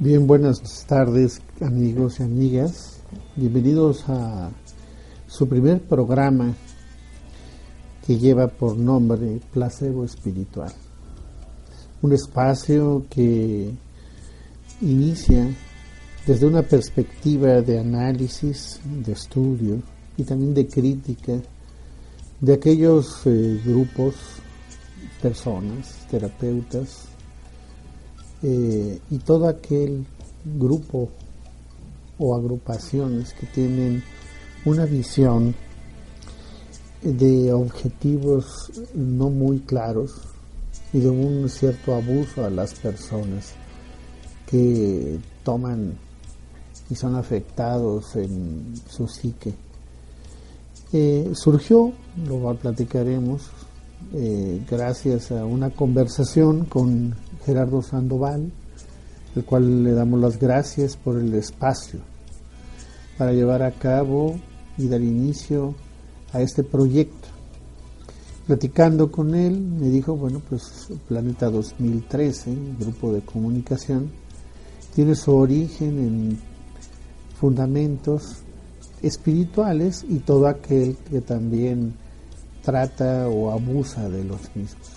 Bien, buenas tardes amigos y amigas. Bienvenidos a su primer programa que lleva por nombre Placebo Espiritual. Un espacio que inicia desde una perspectiva de análisis, de estudio y también de crítica de aquellos eh, grupos, personas, terapeutas eh, y todo aquel grupo o agrupaciones que tienen una visión de objetivos no muy claros y de un cierto abuso a las personas que toman y son afectados en su psique. Eh, surgió, lo platicaremos, eh, gracias a una conversación con Gerardo Sandoval, el cual le damos las gracias por el espacio para llevar a cabo y dar inicio a este proyecto. Platicando con él, me dijo, bueno, pues Planeta 2013, grupo de comunicación, tiene su origen en fundamentos espirituales y todo aquel que también trata o abusa de los mismos.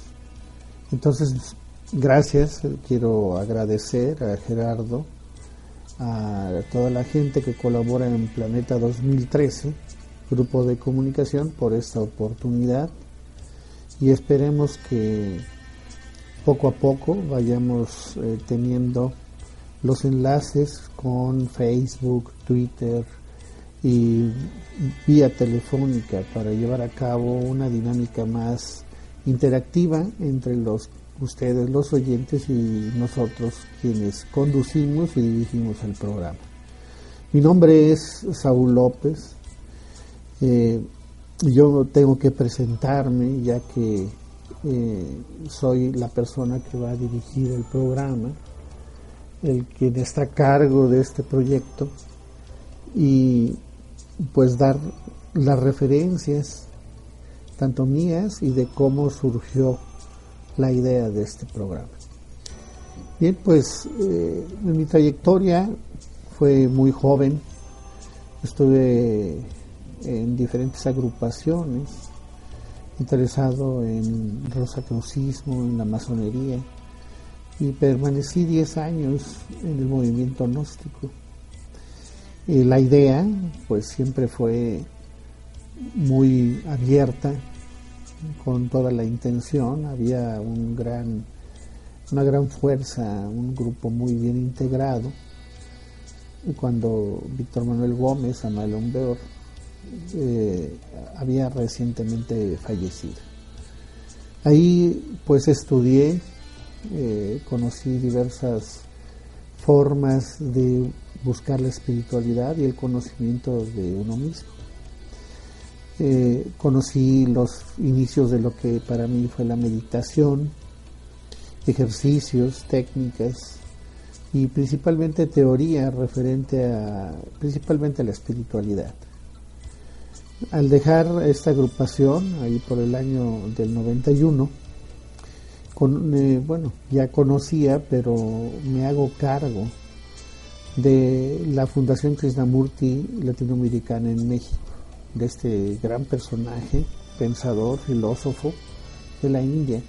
Entonces, gracias, quiero agradecer a Gerardo, a toda la gente que colabora en Planeta 2013, grupo de comunicación, por esta oportunidad. Y esperemos que poco a poco vayamos eh, teniendo los enlaces con Facebook, Twitter y vía telefónica para llevar a cabo una dinámica más interactiva entre los ustedes los oyentes y nosotros quienes conducimos y dirigimos el programa. Mi nombre es Saúl López. Eh, yo tengo que presentarme ya que eh, soy la persona que va a dirigir el programa, el quien está a cargo de este proyecto y pues dar las referencias tanto mías y de cómo surgió la idea de este programa. Bien, pues eh, mi trayectoria fue muy joven, estuve en diferentes agrupaciones, interesado en rosacrucismo, en la masonería, y permanecí 10 años en el movimiento gnóstico. Y la idea, pues siempre fue muy abierta, con toda la intención, había un gran, una gran fuerza, un grupo muy bien integrado. Y cuando Víctor Manuel Gómez, Amalón Beor, eh, había recientemente fallecido. Ahí pues estudié, eh, conocí diversas formas de buscar la espiritualidad y el conocimiento de uno mismo. Eh, conocí los inicios de lo que para mí fue la meditación, ejercicios, técnicas y principalmente teoría referente a principalmente a la espiritualidad. Al dejar esta agrupación, ahí por el año del 91, con, eh, bueno, ya conocía, pero me hago cargo de la Fundación Krishnamurti Latinoamericana en México de este gran personaje, pensador, filósofo de la India,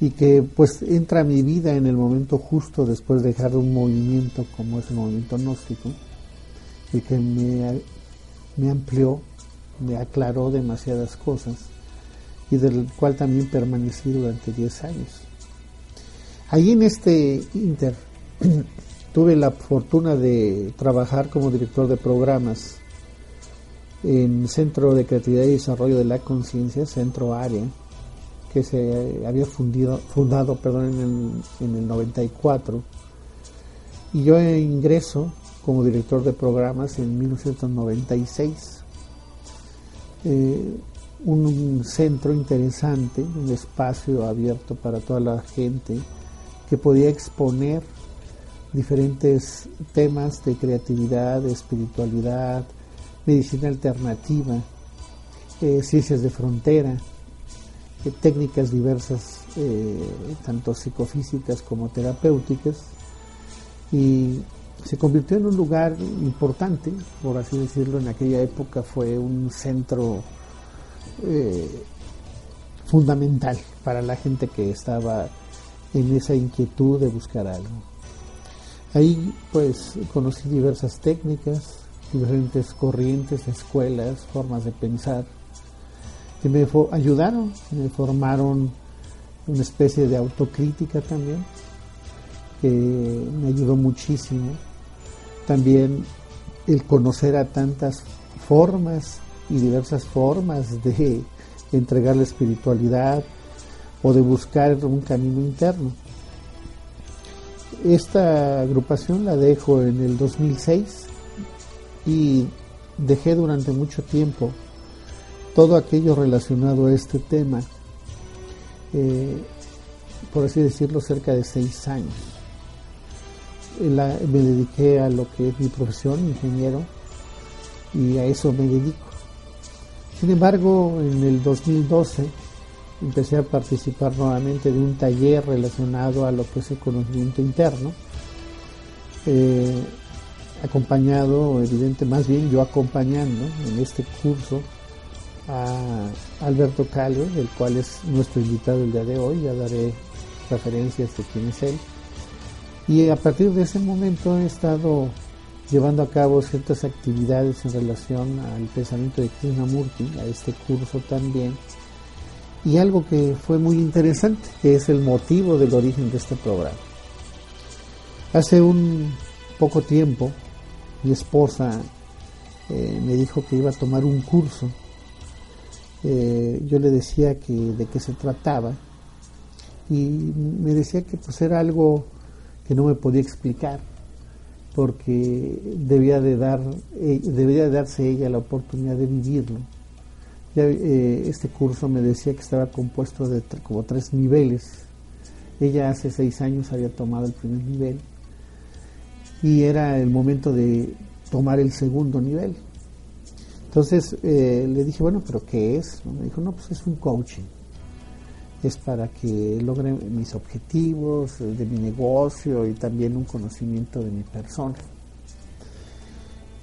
y que pues entra a mi vida en el momento justo después de dejar un movimiento como es el movimiento gnóstico, y que me, me amplió, me aclaró demasiadas cosas, y del cual también permanecí durante 10 años. Ahí en este inter tuve la fortuna de trabajar como director de programas en Centro de Creatividad y Desarrollo de la Conciencia, Centro Área, que se había fundido, fundado perdón, en, el, 94. Y yo ingreso como director de programas en 1996. Eh, un centro interesante, un espacio abierto para toda la gente que podía exponer diferentes temas de creatividad, de espiritualidad, medicina alternativa, eh, ciencias de frontera, eh, técnicas diversas, eh, tanto psicofísicas como terapéuticas, y se convirtió en un lugar importante, por así decirlo, en aquella época fue un centro fundamental para la gente que estaba en esa inquietud de buscar algo. Ahí pues conocí diversas técnicas, diferentes corrientes, escuelas, formas de pensar, que me ayudaron, me formaron una especie de autocrítica también, que me ayudó muchísimo. También el conocer a tantas formas y diversas formas de entregar la espiritualidad o de buscar un camino interno. Esta agrupación la dejo en el 2006 y dejé durante mucho tiempo todo aquello relacionado a este tema, eh, por así decirlo, cerca de seis años. me dediqué a lo que es mi profesión, ingeniero, y a eso me dedico. Sin embargo, en el 2012 empecé a participar nuevamente de un taller relacionado a lo que es el conocimiento interno, eh, acompañado, evidente, más bien yo acompañando en este curso a Alberto Calve, el cual es nuestro invitado el día de hoy, ya daré referencias de quién es él. Y a partir de ese momento he estado llevando a cabo ciertas actividades en relación al pensamiento de Krishnamurti, a este curso también, y algo que fue muy interesante, que es el motivo del origen de este programa. Hace un poco tiempo, mi esposa eh, me dijo que iba a tomar un curso. Eh, yo le decía que de qué se trataba y me decía que pues era algo que no me podía explicar porque debía de dar eh, debía de darse ella la oportunidad de vivirlo eh, este curso me decía que estaba compuesto de como tres niveles. Ella hace seis años había tomado el primer nivel y era el momento de tomar el segundo nivel. Entonces eh, le dije, bueno, pero ¿qué es? Me dijo, no, pues es un coaching. Es para que logre mis objetivos de mi negocio y también un conocimiento de mi persona.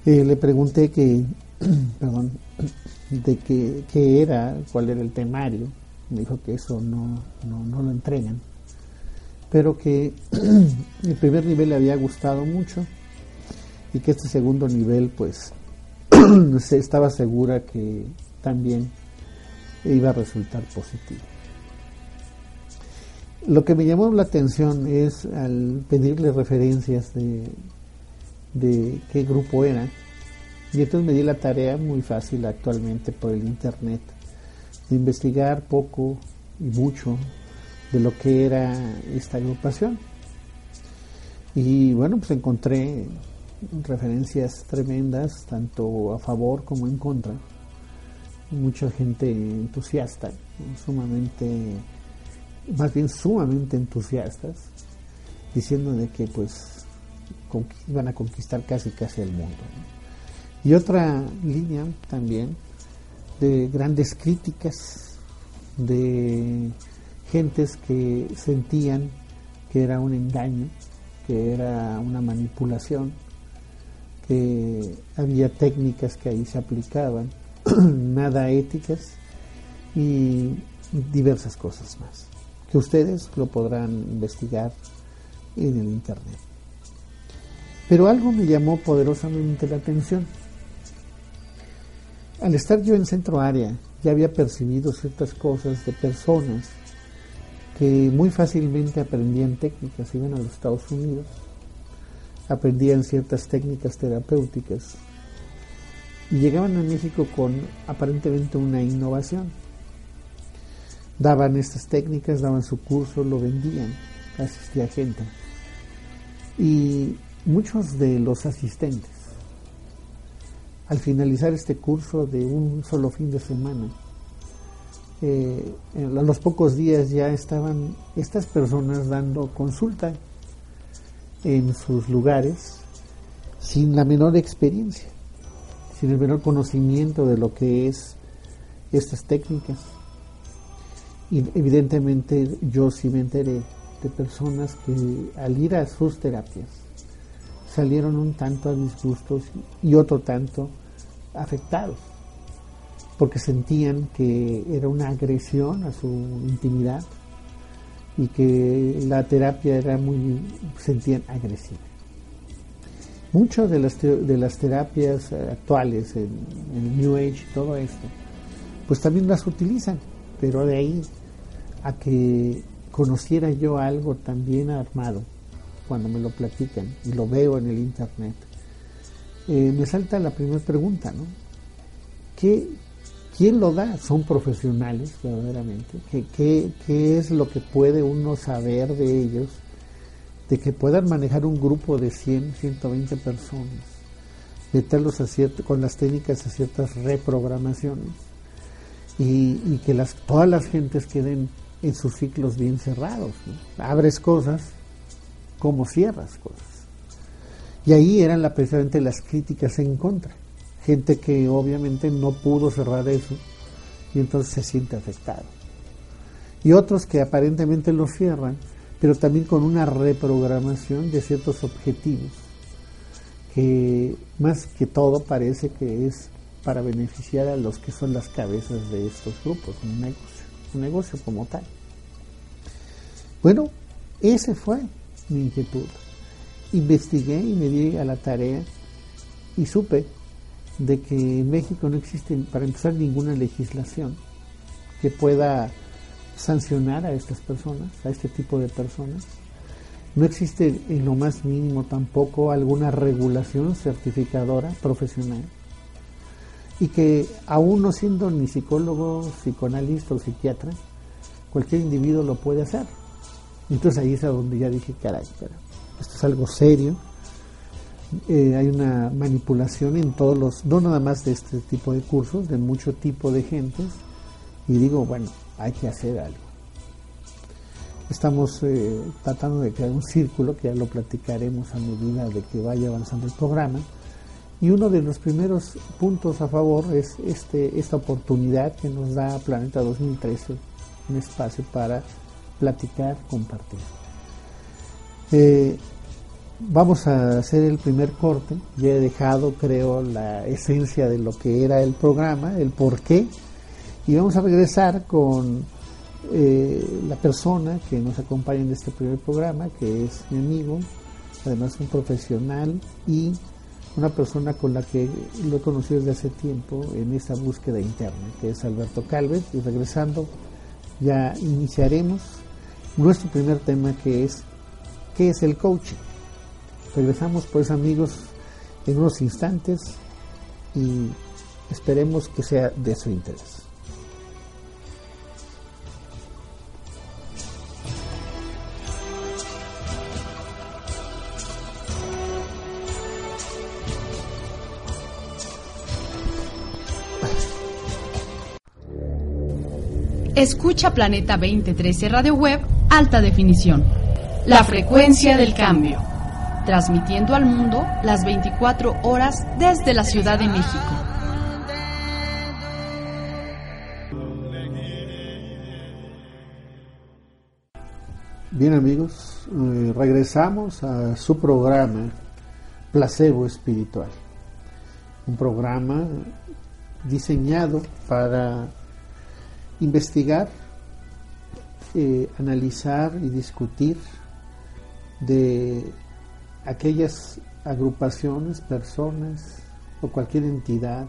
Eh, le pregunté que, perdón, de qué, era, cuál era el temario. Me dijo que eso no, no, lo entregan. Pero que el primer nivel le había gustado mucho y que este segundo nivel pues estaba segura que también iba a resultar positivo. Lo que me llamó la atención es al pedirle referencias de, de qué grupo era, y entonces me di la tarea muy fácil actualmente por el Internet de investigar poco y mucho de lo que era esta agrupación. Y bueno, pues encontré referencias tremendas, tanto a favor como en contra. Mucha gente entusiasta, sumamente, más bien sumamente entusiastas, diciendo de que pues iban a conquistar casi casi el mundo. Y otra línea también de grandes críticas de gentes que sentían que era un engaño, que era una manipulación, que había técnicas que ahí se aplicaban, nada éticas y diversas cosas más, que ustedes lo podrán investigar en el Internet. Pero algo me llamó poderosamente la atención al estar yo en centro área, ya había percibido ciertas cosas de personas que muy fácilmente aprendían técnicas, iban a los Estados Unidos, aprendían ciertas técnicas terapéuticas y llegaban a México con aparentemente una innovación. Daban estas técnicas, daban su curso, lo vendían, asistía gente. Y muchos de los asistentes al finalizar este curso de un solo fin de semana, eh, a los pocos días ya estaban estas personas dando consulta en sus lugares sin la menor experiencia, sin el menor conocimiento de lo que es estas técnicas. Y evidentemente yo sí me enteré de personas que al ir a sus terapias salieron un tanto a disgustos y otro tanto afectados, porque sentían que era una agresión a su intimidad y que la terapia era muy, sentían agresiva. Muchas de las, de las terapias actuales en, el New Age y todo esto, pues también las utilizan, pero de ahí a que conociera yo algo también armado cuando me lo platican y lo veo en el internet, eh, me salta la primera pregunta, ¿no? ¿Qué, ¿Quién lo da? ¿Son profesionales verdaderamente? ¿Qué, qué, qué es lo que puede uno saber de ellos? De que puedan manejar un grupo de 100, 120 personas, meterlos a con las técnicas a ciertas reprogramaciones y, que las, todas las gentes queden en sus ciclos bien cerrados. Abres cosas como cierras cosas. Y ahí eran precisamente las críticas en contra. Gente que obviamente no pudo cerrar eso y entonces se siente afectado. Y otros que aparentemente lo cierran, pero también con una reprogramación de ciertos objetivos, que más que todo parece que es para beneficiar a los que son las cabezas de estos grupos, un negocio, un negocio como tal. Bueno, ese fue mi inquietud. Investigué y me di a la tarea y supe de que en México no existe, para empezar, ninguna legislación que pueda sancionar a estas personas, a este tipo de personas. No existe en lo más mínimo tampoco alguna regulación certificadora profesional. Y que aún no siendo ni psicólogo, psicoanalista o psiquiatra, cualquier individuo lo puede hacer. Entonces ahí es a donde ya dije, caray, esto es algo serio. Eh, hay una manipulación en todos los, no nada más de este tipo de cursos, de mucho tipo de gentes. Y digo, bueno, hay que hacer algo. Estamos eh, tratando de crear un círculo, que ya lo platicaremos a medida de que vaya avanzando el programa. Y uno de los primeros puntos a favor es este, esta oportunidad que nos da Planeta 2013, un espacio para platicar, compartir. Eh, vamos a hacer el primer corte. Ya he dejado, creo, la esencia de lo que era el programa, el por qué. Y vamos a regresar con eh, la persona que nos acompaña en este primer programa, que es mi amigo, además un profesional y una persona con la que lo he conocido desde hace tiempo en esta búsqueda interna, que es Alberto Calvet. Y regresando, ya iniciaremos nuestro primer tema que es ¿qué es el coaching? Regresamos pues amigos en unos instantes y esperemos que sea de su interés. Escucha Planeta 2013 Radio Web Alta Definición. La frecuencia del cambio. Transmitiendo al mundo las 24 horas desde la Ciudad de México. Bien amigos, eh, regresamos a su programa Placebo Espiritual. Un programa diseñado para investigar, eh, analizar y discutir de aquellas agrupaciones, personas o cualquier entidad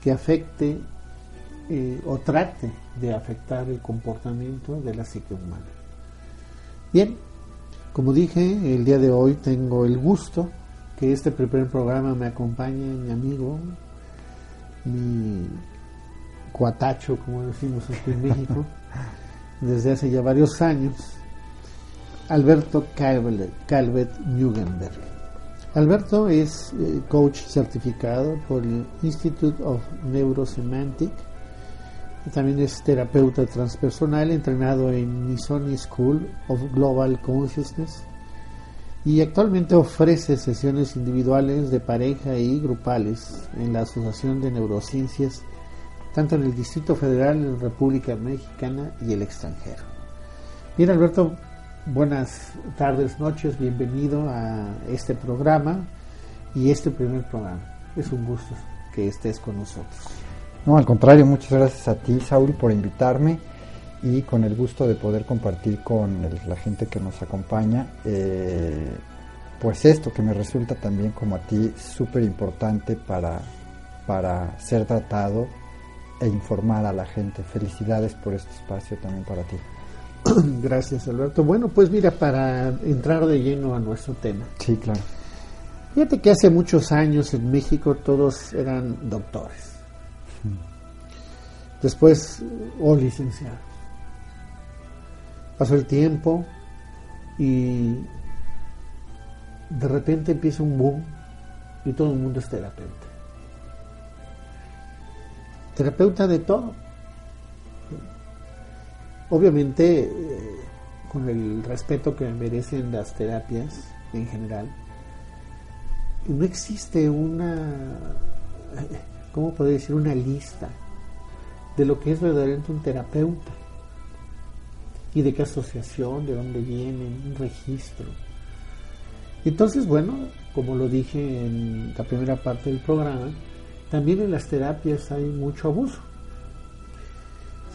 que afecte eh, o trate de afectar el comportamiento de la psique humana. Bien, como dije, el día de hoy tengo el gusto que este primer programa me acompañe mi amigo, mi cuatacho, como decimos aquí en México, desde hace ya varios años, Alberto Calvet, Calvet Alberto es eh, coach certificado por el Institute of Neurosemantic, también es terapeuta transpersonal, entrenado en Misoni School of Global Consciousness. Y actualmente ofrece sesiones individuales de pareja y grupales en la Asociación de Neurociencias tanto en el Distrito Federal, en República Mexicana y el extranjero. Bien, Alberto, buenas tardes, noches, bienvenido a este programa y este primer programa. Es un gusto que estés con nosotros. No, al contrario, muchas gracias a ti, Saúl, por invitarme y con el gusto de poder compartir con la gente que nos acompaña, eh, pues esto que me resulta también como a ti súper importante para, para ser tratado e informar a la gente. Felicidades por este espacio también para ti. Gracias, Alberto. Bueno, pues mira, para entrar de lleno a nuestro tema. Sí, claro. Fíjate que hace muchos años en México todos eran doctores. Después, o licenciados. Pasó el tiempo y de repente empieza un boom y todo el mundo es terapeuta. Terapeuta de todo. Obviamente, eh, con el respeto que merecen las terapias en general, no existe una, ¿cómo puedo decir? Una lista de lo que es verdaderamente un terapeuta y de qué asociación, de dónde viene, un registro. Entonces, bueno, como lo dije en la primera parte del programa, también en las terapias hay mucho abuso.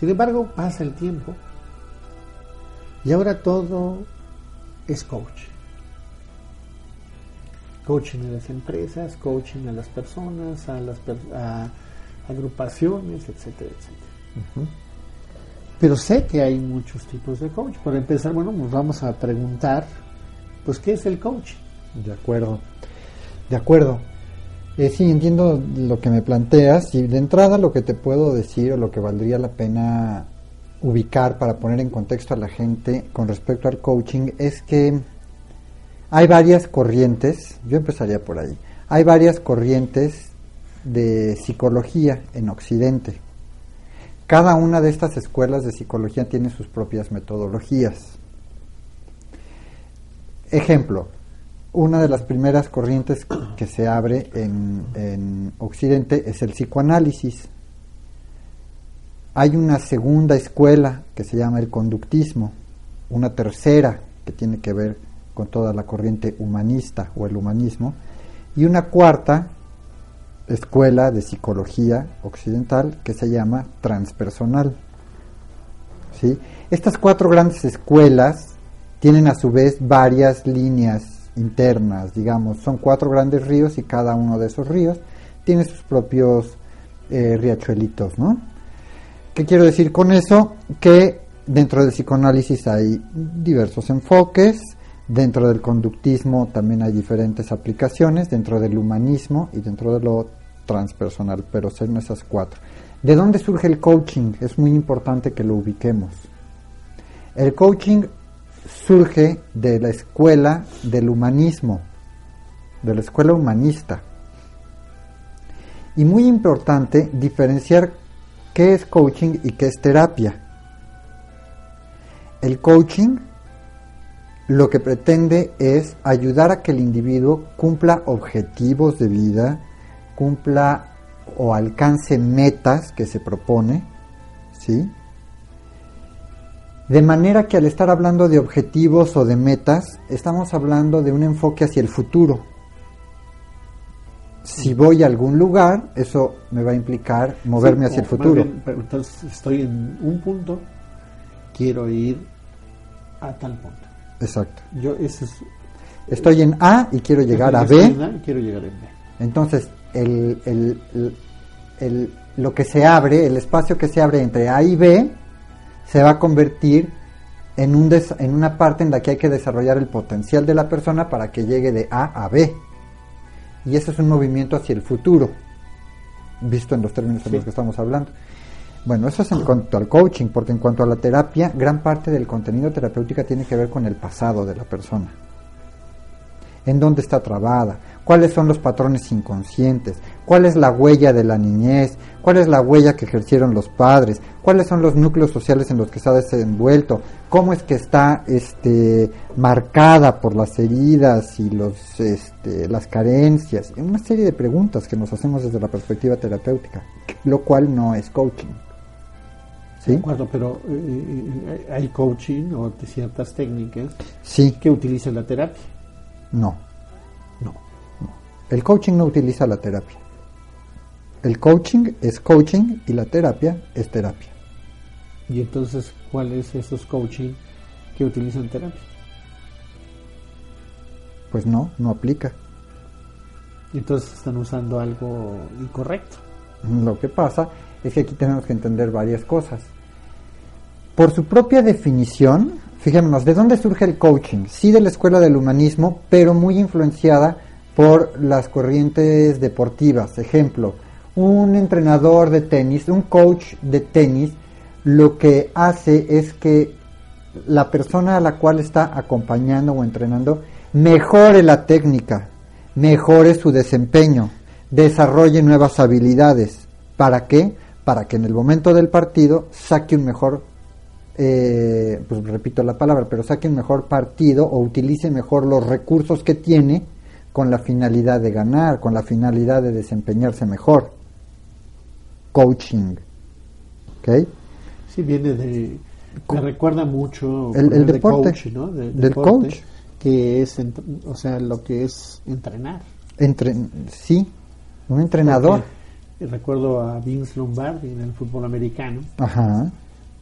Sin embargo, pasa el tiempo y ahora todo es coach. Coaching a las empresas, coaching a las personas, a las agrupaciones, etcétera, etcétera. Pero sé que hay muchos tipos de coach. Para empezar, bueno, nos vamos a preguntar, pues, ¿qué es el coaching? De acuerdo, de acuerdo. Eh, sí, entiendo lo que me planteas y de entrada lo que te puedo decir o lo que valdría la pena ubicar para poner en contexto a la gente con respecto al coaching es que hay varias corrientes, yo empezaría por ahí, hay varias corrientes de psicología en Occidente. Cada una de estas escuelas de psicología tiene sus propias metodologías. Ejemplo, una de las primeras corrientes que se abre en, en, Occidente es el psicoanálisis. Hay una segunda escuela que se llama el conductismo, una tercera que tiene que ver con toda la corriente humanista o el humanismo, y una cuarta escuela de psicología occidental que se llama transpersonal. ¿Sí? Estas cuatro grandes escuelas tienen a su vez varias líneas internas, digamos, son cuatro grandes ríos y cada uno de esos ríos tiene sus propios eh, riachuelitos, ¿no? ¿Qué quiero decir con eso? Que dentro del psicoanálisis hay diversos enfoques, dentro del conductismo también hay diferentes aplicaciones, dentro del humanismo y dentro de lo transpersonal, pero son esas cuatro. ¿De dónde surge el coaching? Es muy importante que lo ubiquemos. El coaching surge de la escuela del humanismo, de la escuela humanista. Y muy importante diferenciar qué es coaching y qué es terapia. El coaching lo que pretende es ayudar a que el individuo cumpla objetivos de vida, cumpla o alcance metas que se propone, ¿sí? De manera que al estar hablando de objetivos o de metas, estamos hablando de un enfoque hacia el futuro. Si voy a algún lugar, eso me va a implicar moverme hacia el futuro. entonces estoy en un punto, quiero ir a tal punto. Exacto. Yo ese estoy en A y quiero llegar a B. quiero llegar a B. Entonces, el, el, el, lo que se abre, el espacio que se abre entre A y B, se va a convertir en, un en una parte en la que hay que desarrollar el potencial de la persona para que llegue de A a B. Y ese es un movimiento hacia el futuro, visto en los términos en los que estamos hablando. Bueno, eso es en cuanto al coaching, porque en cuanto a la terapia, gran parte del contenido terapéutico tiene que ver con el pasado de la persona. En dónde está trabada, cuáles son los patrones inconscientes, cuál es la huella de la niñez, cuál es la huella que ejercieron los padres, cuáles son los núcleos sociales en los que se ha desenvuelto, cómo es que está este, marcada por las heridas y los, este, las carencias, una serie de preguntas que nos hacemos desde la perspectiva terapéutica, lo cual no es coaching. ¿sí? De acuerdo, pero eh, eh, hay coaching o ciertas técnicas Sí, que utilizan la terapia. no. No. El coaching no utiliza la terapia. El coaching es coaching y la terapia es terapia. Y entonces, ¿cuáles esos coaching que utilizan terapia? Pues no, no aplica. Entonces están usando algo incorrecto. Lo que pasa es que aquí tenemos que entender varias cosas. Por su propia definición, fijémonos, ¿de dónde surge el coaching? Sí de la escuela del humanismo, pero muy influenciada por las corrientes deportivas. Ejemplo, un entrenador de tenis, un coach de tenis, lo que hace es que la persona a la cual está acompañando o entrenando mejore la técnica, mejore su desempeño, desarrolle nuevas habilidades. ¿Para qué? Para que en el momento del partido saque un mejor, eh, pues repito la palabra, pero saque un mejor partido o utilice mejor los recursos que tiene con la finalidad de ganar, con la finalidad de desempeñarse mejor. Coaching. ¿Ok? Sí, viene de... Me recuerda mucho El- el de deporte. coach, ¿no? De- Del deporte, coach. Que es, o sea, lo que es entrenar. Entre, sí, un entrenador. Porque recuerdo a Vince Lombardi en el fútbol americano, Ajá,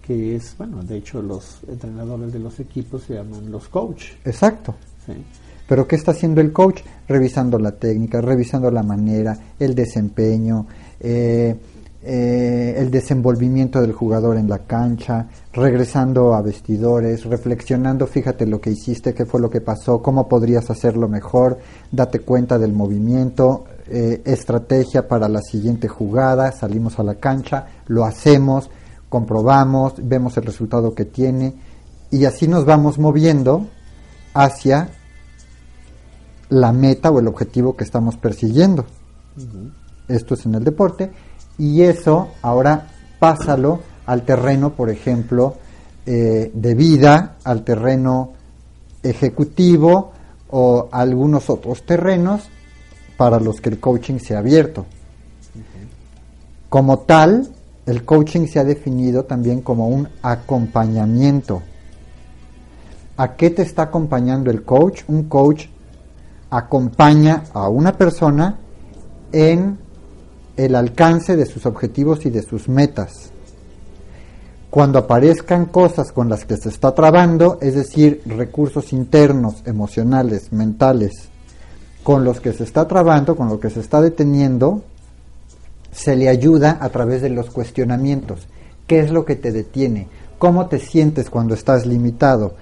que es, bueno, de hecho los entrenadores de los equipos se llaman los coach. exacto. ¿sí? Pero ¿qué está haciendo el coach? Revisando la técnica, revisando la manera, el desempeño, eh, eh, el desenvolvimiento del jugador en la cancha, regresando a vestidores, reflexionando, fíjate lo que hiciste, qué fue lo que pasó, cómo podrías hacerlo mejor, date cuenta del movimiento, eh, estrategia para la siguiente jugada, salimos a la cancha, lo hacemos, comprobamos, vemos el resultado que tiene y así nos vamos moviendo hacia la meta o el objetivo que estamos persiguiendo. Esto es en el deporte y eso ahora pásalo al terreno, por ejemplo, eh, de vida, al terreno ejecutivo o algunos otros terrenos para los que el coaching sea abierto. Como tal, el coaching se ha definido también como un acompañamiento. ¿A qué te está acompañando el coach? Un coach acompaña a una persona en el alcance de sus objetivos y de sus metas. Cuando aparezcan cosas con las que se está trabando, es decir, recursos internos, emocionales, mentales, con los que se está trabando, con lo que se está deteniendo, se le ayuda a través de los cuestionamientos. ¿Qué es lo que te detiene? ¿Cómo te sientes cuando estás limitado?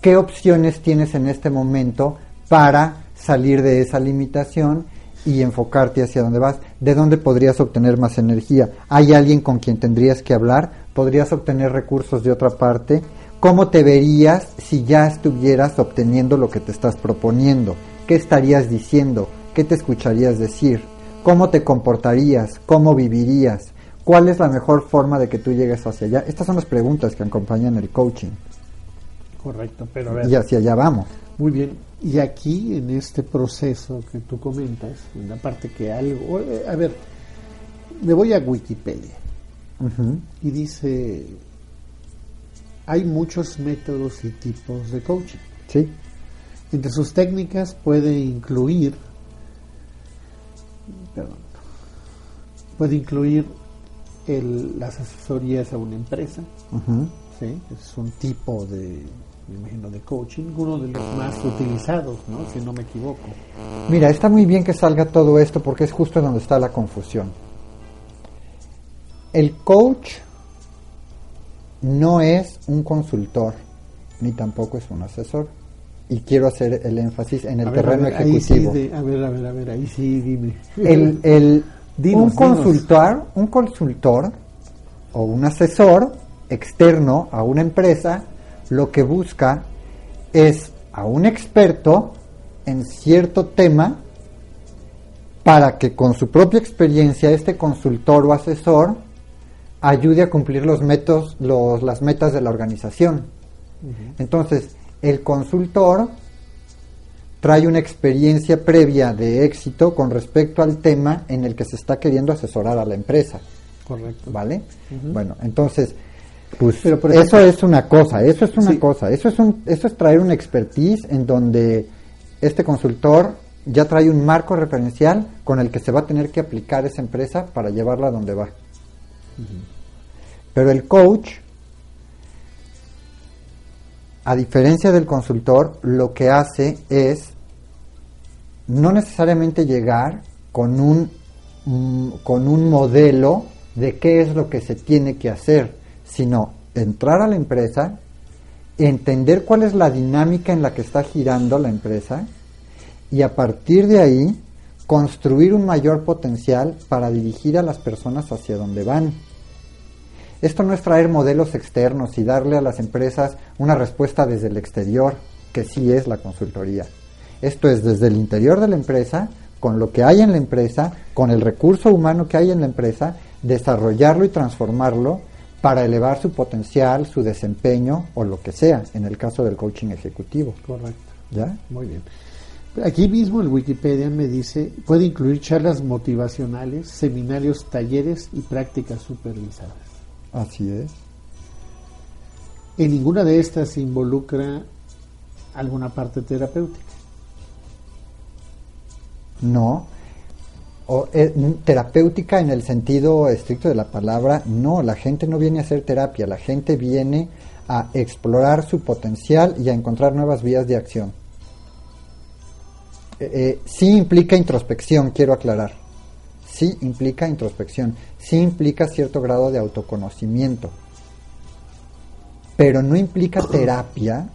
¿Qué opciones tienes en este momento para salir de esa limitación y enfocarte hacia dónde vas? ¿De dónde podrías obtener más energía? ¿Hay alguien con quien tendrías que hablar? ¿Podrías obtener recursos de otra parte? ¿Cómo te verías si ya estuvieras obteniendo lo que te estás proponiendo? ¿Qué estarías diciendo? ¿Qué te escucharías decir? ¿Cómo te comportarías? ¿Cómo vivirías? ¿Cuál es la mejor forma de que tú llegues hacia allá? Estas son las preguntas que acompañan el coaching. Correcto, pero a ver. Y hacia allá vamos. Muy bien. Y aquí, en este proceso que tú comentas, en la parte que algo... eh, A ver, me voy a Wikipedia y dice, hay muchos métodos y tipos de coaching. Sí, Entre sus técnicas puede incluir, perdón, puede incluir el- las asesorías a una empresa. ¿sí? es un tipo de, me imagino, de coaching, uno de los más utilizados, ¿no? si no me equivoco. Mira, está muy bien que salga todo esto porque es justo donde está la confusión. El coach no es un consultor, ni tampoco es un asesor. Y quiero hacer el énfasis en el A ver, a terreno ver, ahí sí ejecutivo. a ver, a ver, a ver, ahí sí, dime. el, el- Dinos, un dinos. consultor, un consultor o un asesor externo a una empresa lo que busca es a un experto en cierto tema para que con su propia experiencia este consultor o asesor ayude a cumplir los métodos, los, las metas de la organización. Entonces, el consultor trae una experiencia previa de éxito con respecto al tema en el que se está queriendo asesorar a la empresa, Correcto. ¿vale? Bueno, entonces, Pues eso es una cosa, eso es una cosa, eso es un, eso es traer una expertise en donde este consultor ya trae un marco referencial con el que se va a tener que aplicar esa empresa para llevarla a donde va. Pero el coach, a diferencia del consultor, lo que hace es no necesariamente llegar con un, mm, con un modelo de qué es lo que se tiene que hacer, sino entrar a la empresa, entender cuál es la dinámica en la que está girando la empresa y a partir de ahí construir un mayor potencial para dirigir a las personas hacia donde van. Esto no es traer modelos externos y darle a las empresas una respuesta desde el exterior, que sí es la consultoría. Esto es desde el interior de la empresa, con lo que hay en la empresa, con el recurso humano que hay en la empresa, desarrollarlo y transformarlo para elevar su potencial, su desempeño o lo que sea, en el caso del coaching ejecutivo. Correcto. ¿Ya? Muy bien. Aquí mismo en Wikipedia me dice, puede incluir charlas motivacionales, seminarios, talleres y prácticas supervisadas. Así es. En ninguna de estas se involucra alguna parte terapéutica. No. O, eh, terapéutica en el sentido estricto de la palabra, no, la gente no viene a hacer terapia, la gente viene a explorar su potencial y a encontrar nuevas vías de acción. Eh, eh, sí implica introspección, quiero aclarar. Sí implica introspección, sí implica cierto grado de autoconocimiento, pero no implica terapia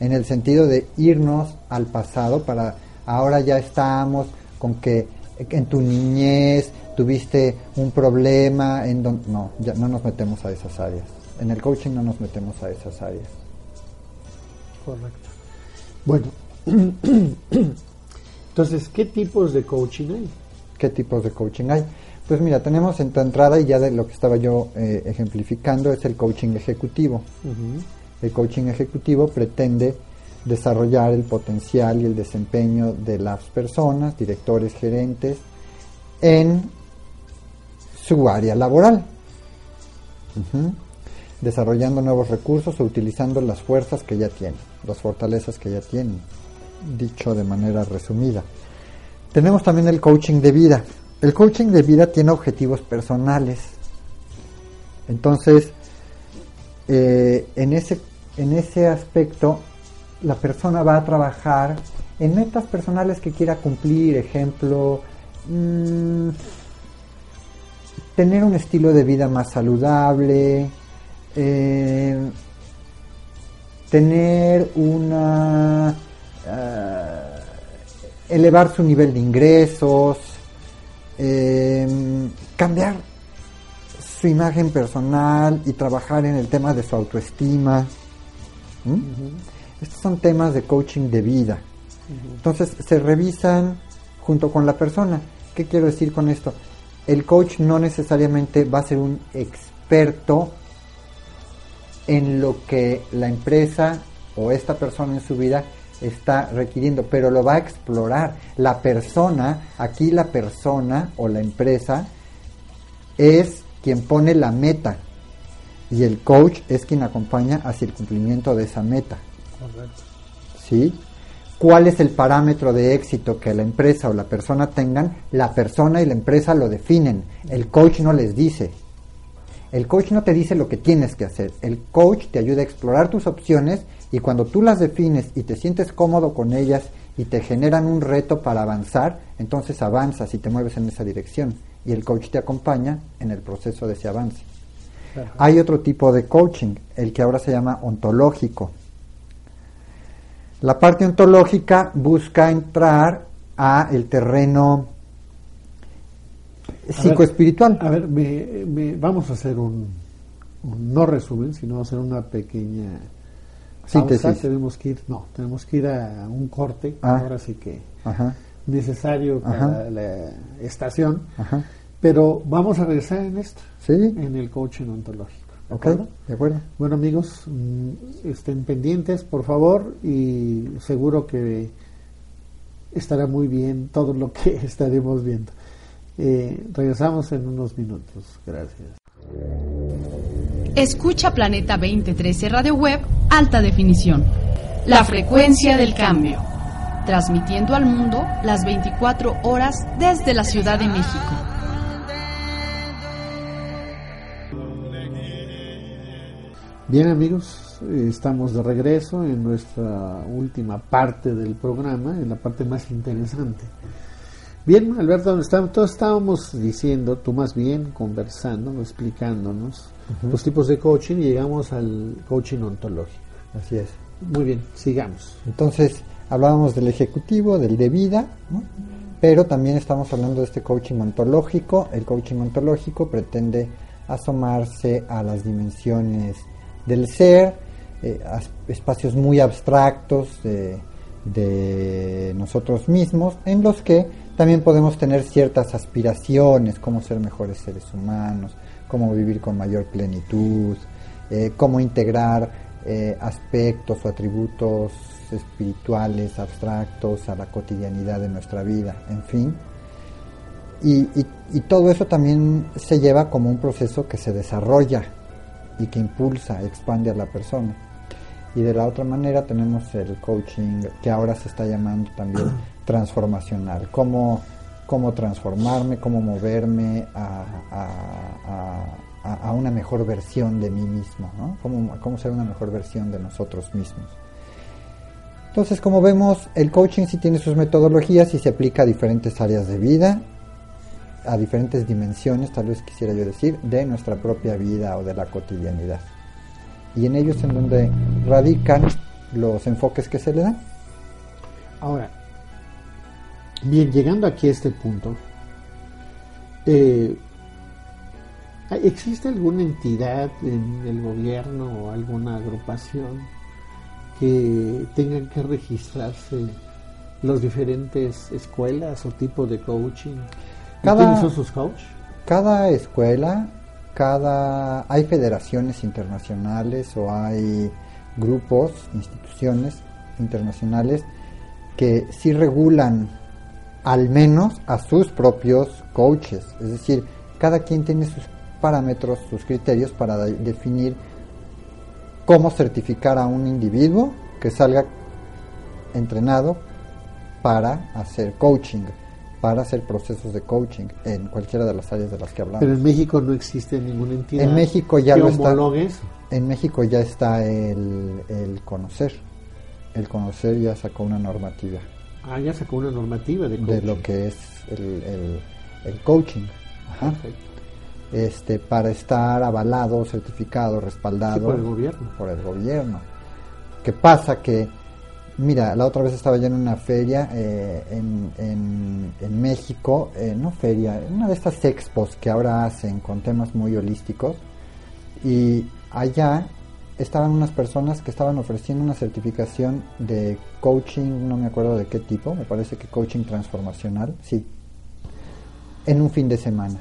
en el sentido de irnos al pasado para ahora ya estamos con que en tu niñez tuviste un problema, en donde no, ya no nos metemos a esas áreas. En el coaching no nos metemos a esas áreas. Correcto. Bueno, entonces, ¿qué tipos de coaching hay? ¿Qué tipos de coaching hay? Pues mira, tenemos en tu entrada, y ya de lo que estaba yo eh, ejemplificando, es el coaching ejecutivo. El coaching ejecutivo pretende desarrollar el potencial y el desempeño de las personas, directores, gerentes, en su área laboral, desarrollando nuevos recursos o utilizando las fuerzas que ya tienen, las fortalezas que ya tienen, dicho de manera resumida. Tenemos también el coaching de vida. El coaching de vida tiene objetivos personales. Entonces, eh, en, ese, en ese aspecto la persona va a trabajar en metas personales que quiera cumplir, ejemplo, mm, tener un estilo de vida más saludable, eh, tener una... Eh, elevar su nivel de ingresos, eh, cambiar su imagen personal y trabajar en el tema de su autoestima. Estos son temas de coaching de vida. Entonces se revisan junto con la persona. ¿Qué quiero decir con esto? El coach no necesariamente va a ser un experto en lo que la empresa o esta persona en su vida está requiriendo, pero lo va a explorar. La persona, aquí la persona o la empresa es quien pone la meta y el coach es quien acompaña hacia el cumplimiento de esa meta. ¿Sí? ¿Cuál es el parámetro de éxito que la empresa o la persona tengan? La persona y la empresa lo definen. El coach no les dice. El coach no te dice lo que tienes que hacer. El coach te ayuda a explorar tus opciones y cuando tú las defines y te sientes cómodo con ellas y te generan un reto para avanzar, entonces avanzas y te mueves en esa dirección. Y el coach te acompaña en el proceso de ese avance. Hay otro tipo de coaching, el que ahora se llama ontológico. La parte ontológica busca entrar a el terreno psicoespiritual. A ver, vamos a hacer un, no resumen, sino hacer una pequeña síntesis. Tenemos que ir, no, tenemos que ir a un corte, ah. ahora sí que necesario para la estación, pero vamos a regresar en esto, en el coaching ontológico. Ok, de acuerdo. Bueno amigos, mm, estén pendientes por favor y seguro que estará muy bien todo lo que estaremos viendo. Eh, regresamos en unos minutos. Gracias. Escucha Planeta 2013 Radio Web Alta Definición. La frecuencia del cambio. Transmitiendo al mundo las 24 horas desde la Ciudad de México. Bien amigos, estamos de regreso en nuestra última parte del programa, en la parte más interesante. Bien, Alberto, todos estábamos diciendo, tú más bien conversando, explicándonos los tipos de coaching y llegamos al coaching ontológico. Así es. Muy bien, sigamos. Entonces, hablábamos del ejecutivo, del de vida, pero también estamos hablando de este coaching ontológico. El coaching ontológico pretende asomarse a las dimensiones del ser, eh, espacios muy abstractos de, de nosotros mismos, en los que también podemos tener ciertas aspiraciones, como ser mejores seres humanos, cómo vivir con mayor plenitud, eh, cómo integrar eh, aspectos o atributos espirituales, abstractos a la cotidianidad de nuestra vida, en fin. Y, todo eso también se lleva como un proceso que se desarrolla y que impulsa, expande a la persona. Y de la otra manera tenemos el coaching que ahora se está llamando también transformacional, cómo cómo transformarme, cómo moverme a, una mejor versión de mí mismo, ¿no? cómo, cómo ser una mejor versión de nosotros mismos. Entonces, como vemos, el coaching sí tiene sus metodologías y se aplica a diferentes áreas de vida, a diferentes dimensiones, tal vez quisiera yo decir, de nuestra propia vida o de la cotidianidad. Y en ellos en donde radican los enfoques que se le dan. Ahora, Bien, llegando aquí a este punto, eh, ¿existe alguna entidad en el gobierno o alguna agrupación que tengan que registrarse las diferentes escuelas o tipos de coaching? Cada, son sus coaches? Cada escuela, cada hay federaciones internacionales o hay grupos, instituciones internacionales que sí regulan al menos a sus propios coaches. Es decir, cada quien tiene sus parámetros, sus criterios para definir cómo certificar a un individuo que salga entrenado para hacer coaching, para hacer procesos de coaching en cualquiera de las áreas de las que hablamos. Pero en México no existe ninguna entidad. En México ya lo está. Eso? En México ya está el, el conocer. El conocer ya sacó una normativa. Ah, ya sacó una normativa de, de lo que es el, el, coaching. Este, para estar avalado, certificado, respaldado por el gobierno. Por el gobierno. ¿Qué pasa? Que, mira, la otra vez estaba yo en una feria eh, en, en, en, México, eh, no feria, una de estas expos que ahora hacen con temas muy holísticos, y allá estaban unas personas que estaban ofreciendo una certificación de coaching, no me acuerdo de qué tipo, me parece que coaching transformacional, sí, en un fin de semana.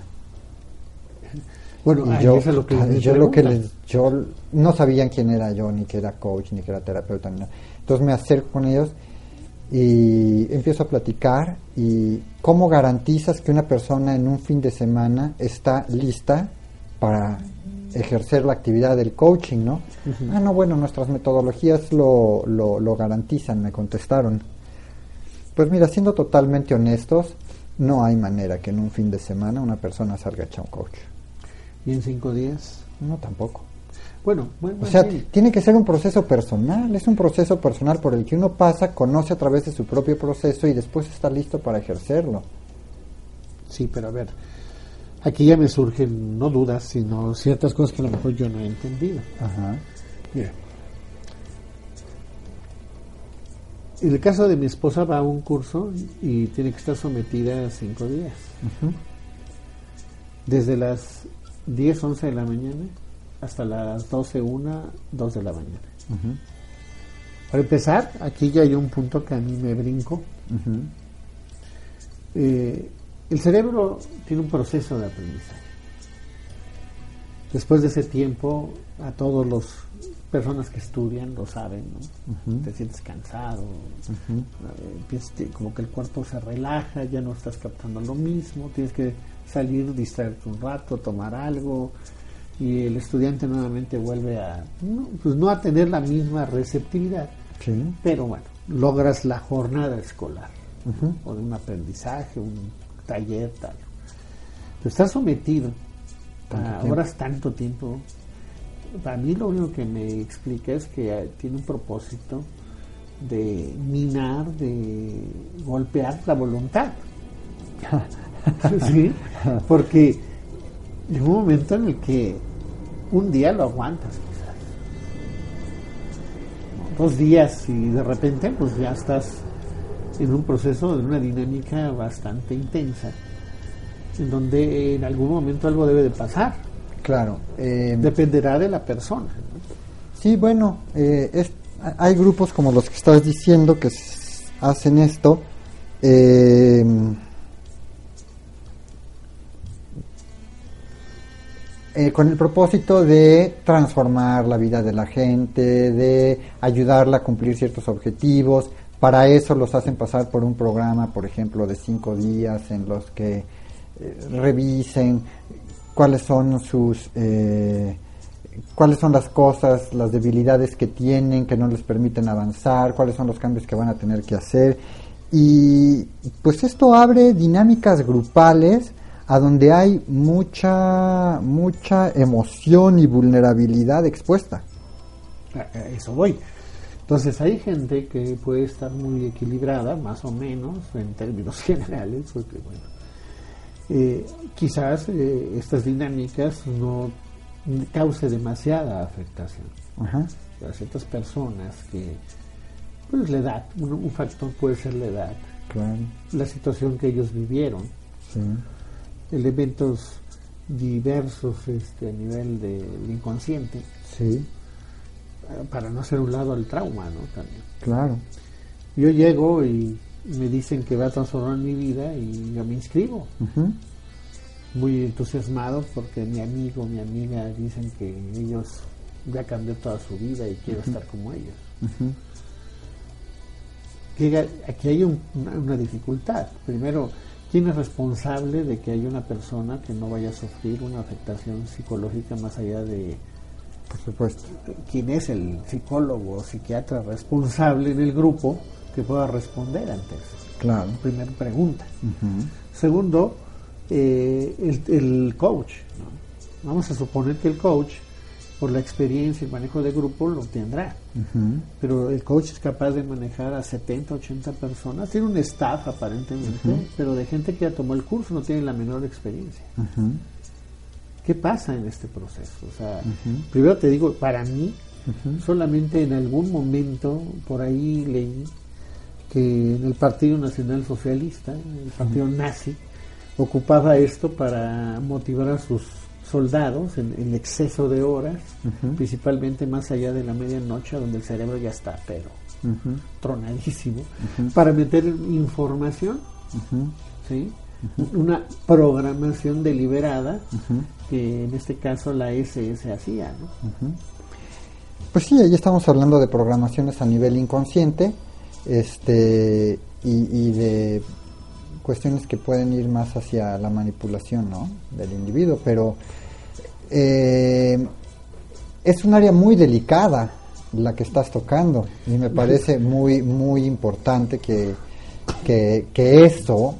Bueno, yo, lo que yo lo que les, yo no sabían quién era yo, ni que era coach, ni que era terapeuta, ni nada. Entonces me acerco con ellos y empiezo a platicar y cómo garantizas que una persona en un fin de semana está lista para ejercer la actividad del coaching, ¿no? Ah, no, bueno, nuestras metodologías lo, lo, garantizan, me contestaron. Pues mira, siendo totalmente honestos, no hay manera que en un fin de semana una persona salga hecha un coach. ¿Y en cinco días? No, tampoco. Bueno, bueno o sea, tiene que ser un proceso personal, es un proceso personal por el que uno pasa, conoce a través de su propio proceso y después está listo para ejercerlo. Sí, pero a ver, aquí ya me surgen no dudas, sino ciertas cosas que a lo mejor yo no he entendido. Ajá. Mira. En el caso de mi esposa va a un curso y tiene que estar sometida a cinco días. Desde las 10, 11 de la mañana hasta las 12, 1, 2 de la mañana. Para empezar, aquí ya hay un punto que a mí me brinco. eh, el cerebro tiene un proceso de aprendizaje. Después de ese tiempo, a todas las personas que estudian lo saben, ¿no? Te sientes cansado, como que el cuerpo se relaja, ya no estás captando lo mismo, tienes que salir, distraerte un rato, tomar algo, y el estudiante nuevamente vuelve a, no, pues no a tener la misma receptividad, pero bueno, logras la jornada escolar o de un aprendizaje, un taller, tal. Pero estás sometido a horas tanto tiempo. Para mí lo único que me explica es que tiene un propósito de minar, de golpear la voluntad. ¿Sí? Porque llega un momento en el que un día lo aguantas quizás. Dos días y de repente pues ya estás en un proceso, en una dinámica bastante intensa, en donde en algún momento algo debe de pasar. Claro. Eh, Dependerá de la persona. Sí, bueno, eh, hay grupos como los que estás diciendo que hacen esto. Eh, Eh, con el propósito de transformar la vida de la gente, de ayudarla a cumplir ciertos objetivos. Para eso los hacen pasar por un programa, por ejemplo, de cinco días en los que eh, revisen cuáles son sus eh, cuáles son las cosas, las debilidades que tienen que no les permiten avanzar, cuáles son los cambios que van a tener que hacer. Y pues esto abre dinámicas grupales a donde hay mucha, mucha emoción y vulnerabilidad expuesta. eso voy. Entonces hay gente que puede estar muy equilibrada, más o menos, en términos generales, porque bueno, eh, quizás eh, estas dinámicas no cause demasiada afectación. Ajá. Para ciertas personas que, pues la edad, un, factor puede ser la edad, la situación que ellos vivieron. Sí elementos diversos este, a nivel del inconsciente. Sí. Para no hacer un lado al trauma, ¿no? También. Claro. Yo llego y me dicen que va a transformar mi vida y yo me inscribo. Muy entusiasmado porque mi amigo, mi amiga dicen que ellos ya cambió toda su vida y quiero estar como ellos. aquí hay una dificultad. Primero, ¿Quién es responsable de que haya una persona que no vaya a sufrir una afectación psicológica más allá de... Por supuesto. ¿Quién es el psicólogo o psiquiatra responsable en el grupo que pueda responder ante eso? Claro. Primera pregunta. Segundo, eh, el, coach. Vamos a suponer que el coach por la experiencia y manejo de grupo lo tendrá. Pero el coach es capaz de manejar a 70, 80 personas. Tiene un staff aparentemente, pero de gente que ya tomó el curso no tiene la menor experiencia. ¿Qué pasa en este proceso? O sea, primero te digo, para mí, solamente en algún momento por ahí leí que en el Partido Nacional Socialista, el partido nazi, ocupaba esto para motivar a sus soldados en, exceso de horas, principalmente más allá de la medianoche, donde el cerebro ya está, pero tronadísimo, para meter información, ¿sí? una programación deliberada que en este caso la SS hacía. Pues sí, ahí estamos hablando de programaciones a nivel inconsciente este y de cuestiones que pueden ir más hacia la manipulación ¿no? del individuo, pero eh, es un área muy delicada la que estás tocando y me parece muy, muy importante que, que, que esto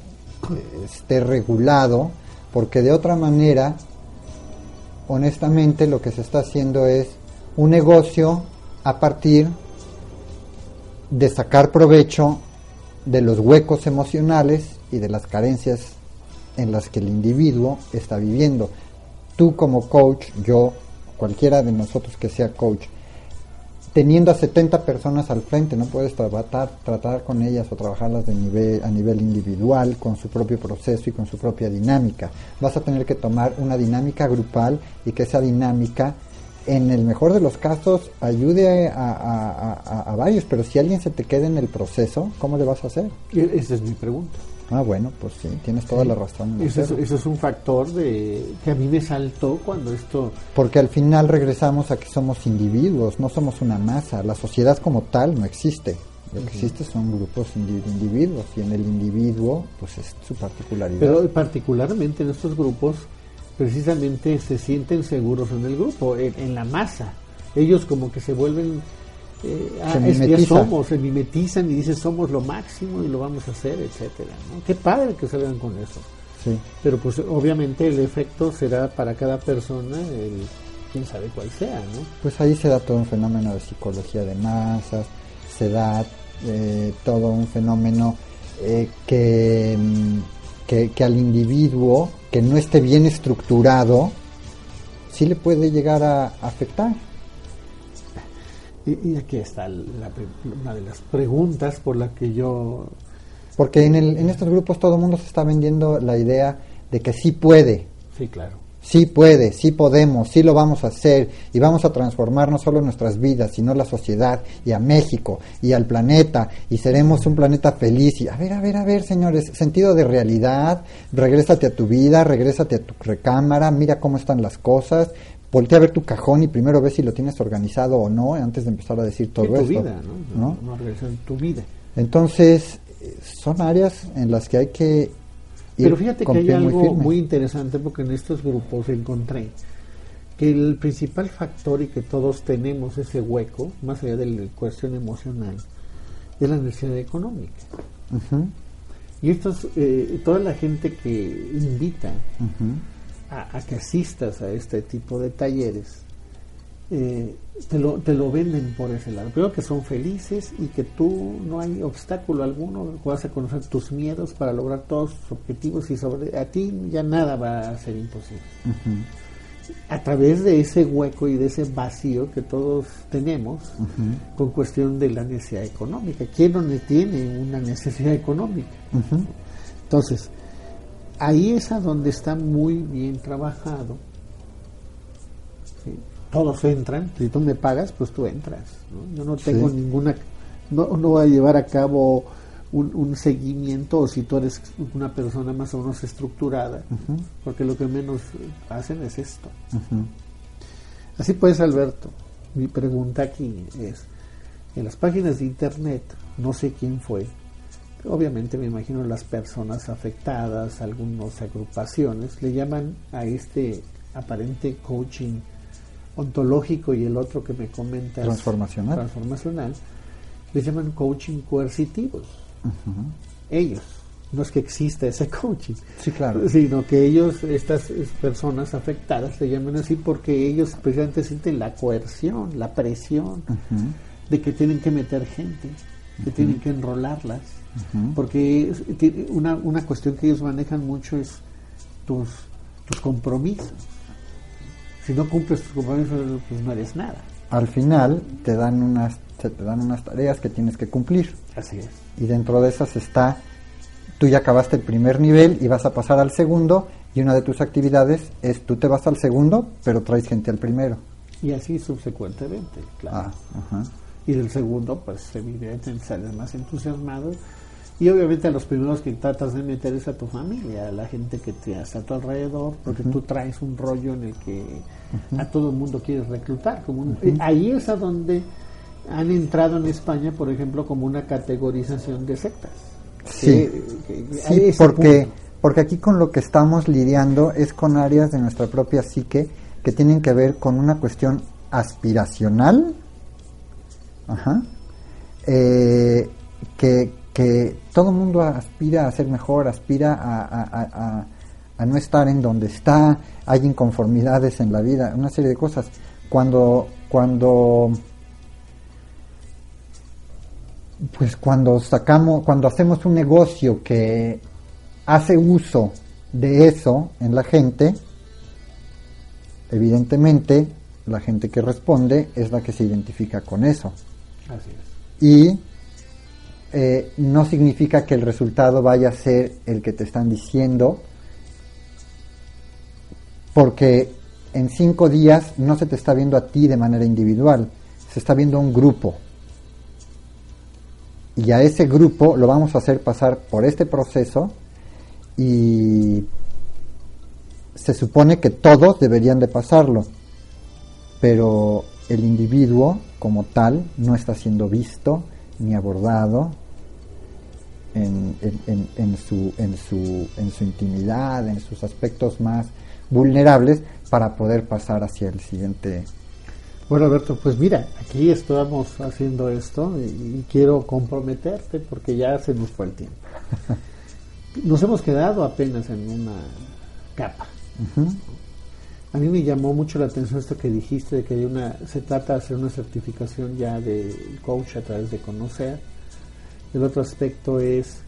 esté regulado porque de otra manera, honestamente, lo que se está haciendo es un negocio a partir de sacar provecho de los huecos emocionales y de las carencias en las que el individuo está viviendo. Tú como coach, yo, cualquiera de nosotros que sea coach, teniendo a 70 personas al frente, no puedes tratar, tratar con ellas o trabajarlas de nivel, a nivel individual, con su propio proceso y con su propia dinámica. Vas a tener que tomar una dinámica grupal y que esa dinámica, en el mejor de los casos, ayude a, a varios, pero si alguien se te queda en el proceso, ¿cómo le vas a hacer? Esa es mi pregunta. Ah, bueno, pues sí, tienes toda la razón. Eso es, un factor de que a mí me saltó cuando esto... Porque al final regresamos a que somos individuos, no somos una masa. La sociedad como tal no existe. Lo que existe son grupos de individuos y en el individuo pues es su particularidad. Pero particularmente en estos grupos precisamente se sienten seguros en el grupo, en, la masa. Ellos como que se vuelven, eh, ah, ya somos, se mimetizan y dicen somos lo máximo y lo vamos a hacer, etcétera. Qué padre que salgan con eso. Sí. Pero pues obviamente el efecto será para cada persona el quién sabe cuál sea, ¿no? Pues ahí se da todo un fenómeno de psicología de masas, se da eh, todo un fenómeno eh, que, mm, que, que, al individuo que no esté bien estructurado, sí le puede llegar a afectar. Y, aquí está una de las preguntas por la que yo... Porque en, el, en estos grupos todo el mundo se está vendiendo la idea de que sí puede. Sí, claro sí puede, sí podemos, sí lo vamos a hacer y vamos a transformar no solo nuestras vidas, sino la sociedad y a México y al planeta y seremos un planeta feliz. Y a ver, a ver, a ver, señores, sentido de realidad, regrésate a tu vida, regrésate a tu recámara, mira cómo están las cosas, voltea a ver tu cajón y primero ve si lo tienes organizado o no antes de empezar a decir todo esto. Vida, ¿no? ¿no? tu vida. Entonces, son áreas en las que hay que pero fíjate que hay algo muy, interesante porque en estos grupos encontré que el principal factor y que todos tenemos ese hueco, más allá de la cuestión emocional, es la necesidad económica. Y estos, eh, toda la gente que invita a, que asistas a este tipo de talleres, eh, te, lo, te lo venden por ese lado. Creo que son felices y que tú no hay obstáculo alguno, vas a conocer tus miedos para lograr todos tus objetivos y sobre a ti ya nada va a ser imposible. A través de ese hueco y de ese vacío que todos tenemos con cuestión de la necesidad económica. ¿Quién no tiene una necesidad económica? Entonces, ahí es a donde está muy bien trabajado. Todos entran, si tú me pagas, pues tú entras. Yo no tengo ninguna, no, voy a llevar a cabo un, seguimiento o si tú eres una persona más o menos estructurada, porque lo que menos hacen es esto. Así pues, Alberto, mi pregunta aquí es, en las páginas de internet, no sé quién fue, obviamente me imagino las personas afectadas, algunas agrupaciones, le llaman a este aparente coaching ontológico y el otro que me comentas transformacional, transformacional les llaman coaching coercitivos. Ellos, no es que exista ese coaching, sí, claro. sino que ellos, estas personas afectadas, le llaman así porque ellos precisamente sienten la coerción, la presión de que tienen que meter gente, que tienen que enrolarlas, porque una, una cuestión que ellos manejan mucho es tus, tus compromisos si no cumples tus compromisos, pues no eres nada. Al final te dan unas te dan unas tareas que tienes que cumplir. Así es. Y dentro de esas está tú ya acabaste el primer nivel y vas a pasar al segundo y una de tus actividades es tú te vas al segundo, pero traes gente al primero. Y así subsecuentemente, claro. Ah, y del segundo, pues evidentemente sales más entusiasmado y obviamente a los primeros que tratas de meter es a tu familia, a la gente que te está a tu alrededor, porque tú traes un rollo en el que a todo el mundo quieres reclutar. Como Ahí es a donde han entrado en España, por ejemplo, como una categorización de sectas. Sí, sí porque, porque aquí con lo que estamos lidiando es con áreas de nuestra propia psique que tienen que ver con una cuestión aspiracional, ajá, eh, que que todo el mundo aspira a ser mejor, aspira a, no estar en donde está, hay inconformidades en la vida, una serie de cosas. Cuando, cuando, pues cuando sacamos, cuando hacemos un negocio que hace uso de eso en la gente, evidentemente la gente que responde es la que se identifica con eso. Así es. Y eh, no significa que el resultado vaya a ser el que te están diciendo, porque en cinco días no se te está viendo a ti de manera individual, se está viendo un grupo. Y a ese grupo lo vamos a hacer pasar por este proceso y se supone que todos deberían de pasarlo, pero el individuo como tal no está siendo visto ni abordado en, en, en, su, en, su, en su intimidad, en sus aspectos más vulnerables para poder pasar hacia el siguiente. Bueno, Alberto, pues mira, aquí estamos haciendo esto y, quiero comprometerte porque ya se nos fue el tiempo. Nos hemos quedado apenas en una capa. A mí me llamó mucho la atención esto que dijiste de que una, se trata de hacer una certificación ya de coach a través de conocer. El otro aspecto es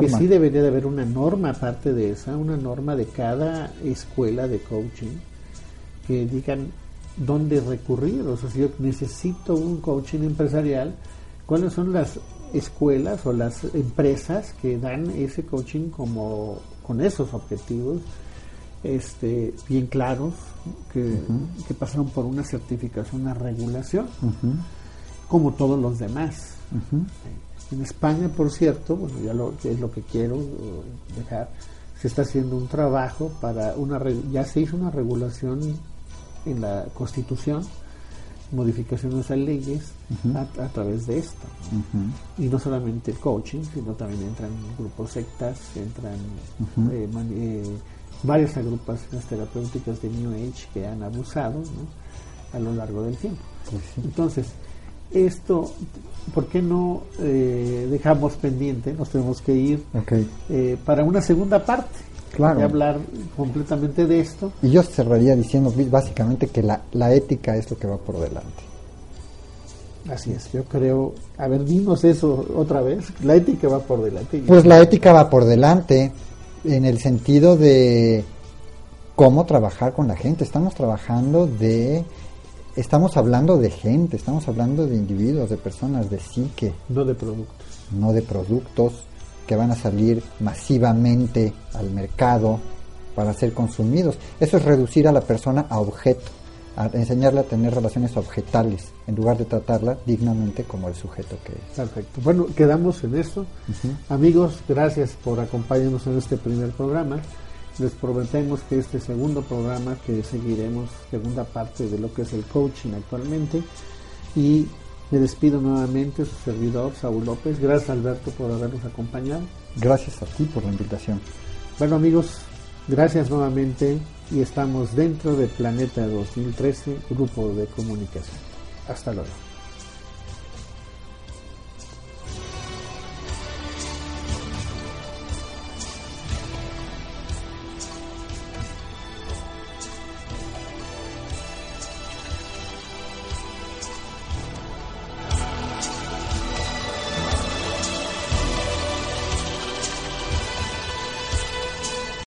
que sí debería de haber una norma aparte de esa, una norma de cada escuela de coaching que digan dónde recurrir. O sea, si yo necesito un coaching empresarial, ¿cuáles son las escuelas o las empresas que dan ese coaching como con esos objetivos este, bien claros, que, pasaron por una certificación, una regulación, como todos los demás. En España, por cierto, bueno, ya lo, es lo que quiero dejar, se está haciendo un trabajo para una, ya se hizo una regulación en la Constitución, modificaciones a leyes a, través de esto. Y no solamente el coaching, sino también entran grupos sectas, entran eh, eh, varias agrupaciones terapéuticas de New Age que han abusado a lo largo del tiempo. Pues Entonces, esto, ¿por qué no eh, dejamos pendiente? Nos tenemos que ir para una segunda parte claro. de hablar completamente de esto. Y yo cerraría diciendo básicamente que la, la ética es lo que va por delante. Así es, yo creo, a ver, dimos eso otra vez, la ética va por delante. Pues la ética va por delante en el sentido de cómo trabajar con la gente, estamos trabajando de, estamos hablando de gente, estamos hablando de individuos, de personas, de psique. No de productos. No de productos, que van a salir masivamente al mercado para ser consumidos. Eso es reducir a la persona a objeto, a enseñarle a tener relaciones objetales, en lugar de tratarla dignamente como el sujeto que es. Perfecto. Bueno, quedamos en esto. Amigos, gracias por acompañarnos en este primer programa. Les prometemos que este segundo programa, que seguiremos, segunda parte de lo que es el coaching actualmente, y me despido nuevamente, su servidor Saúl López. Gracias Alberto por habernos acompañado. Gracias a ti por la invitación. Bueno amigos, gracias nuevamente y estamos dentro de Planeta 2013, Grupo de Comunicación. Hasta luego.